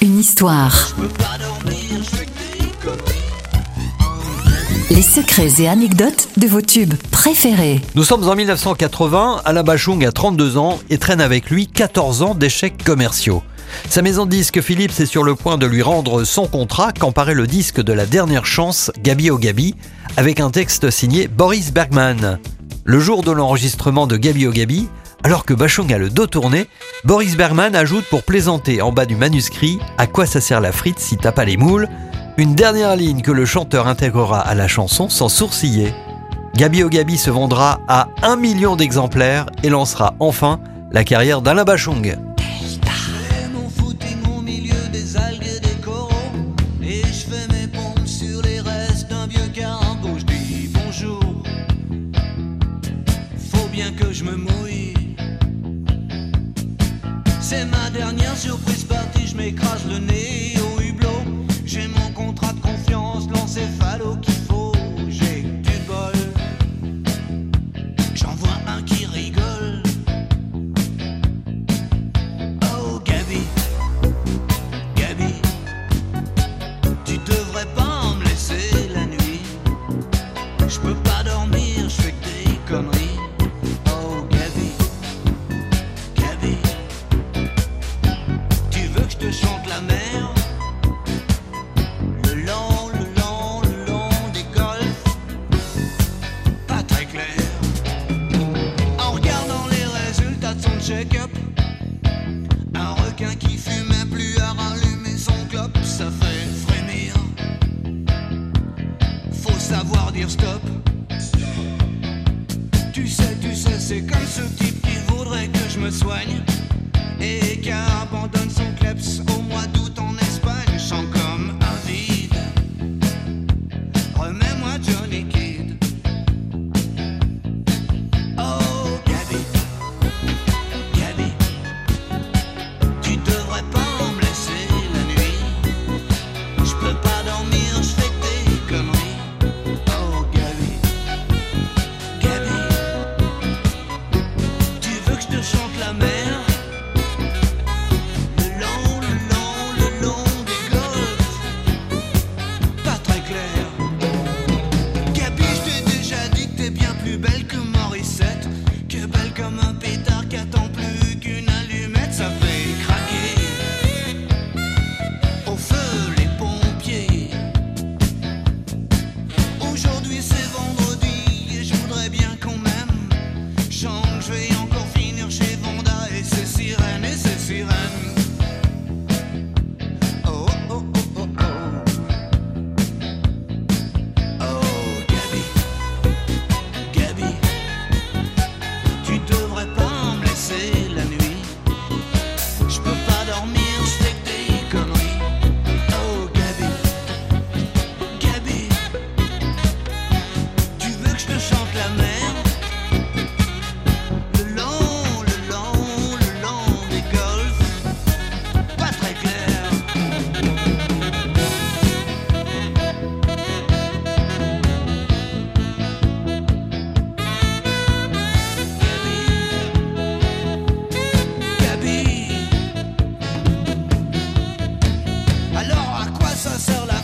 Une histoire. Les secrets et anecdotes de vos tubes préférés. Nous sommes en 1980, Alain Bachung a 32 ans et traîne avec lui 14 ans d'échecs commerciaux. Sa maison disque Philips est sur le point de lui rendre son contrat quand paraît le disque de la dernière chance, Gabi au Gabi, avec un texte signé Boris Bergman. Le jour de l'enregistrement de Gabi au Gabi, alors que Bachung a le dos tourné, Boris Bergman ajoute pour plaisanter en bas du manuscrit À quoi ça sert la frite si t'as pas les moules. Une dernière ligne que le chanteur intégrera à la chanson sans sourciller. Gabi au Gabi se vendra à un million d'exemplaires et lancera enfin la carrière d'Alain Bachung. C'est ma dernière surprise partie Je m'écrase le nez au hublot. J'ai mon contrat de confiance L'encéphalo qu'il faut J'ai du bol. J'en vois un qui rigole Un requin qui fumait plus à rallumer son clope, ça fait frémir. Faut savoir dire stop. Tu sais, tu sais, c'est comme ce type qui voudrait que je me soigne Alors à quoi ça sert la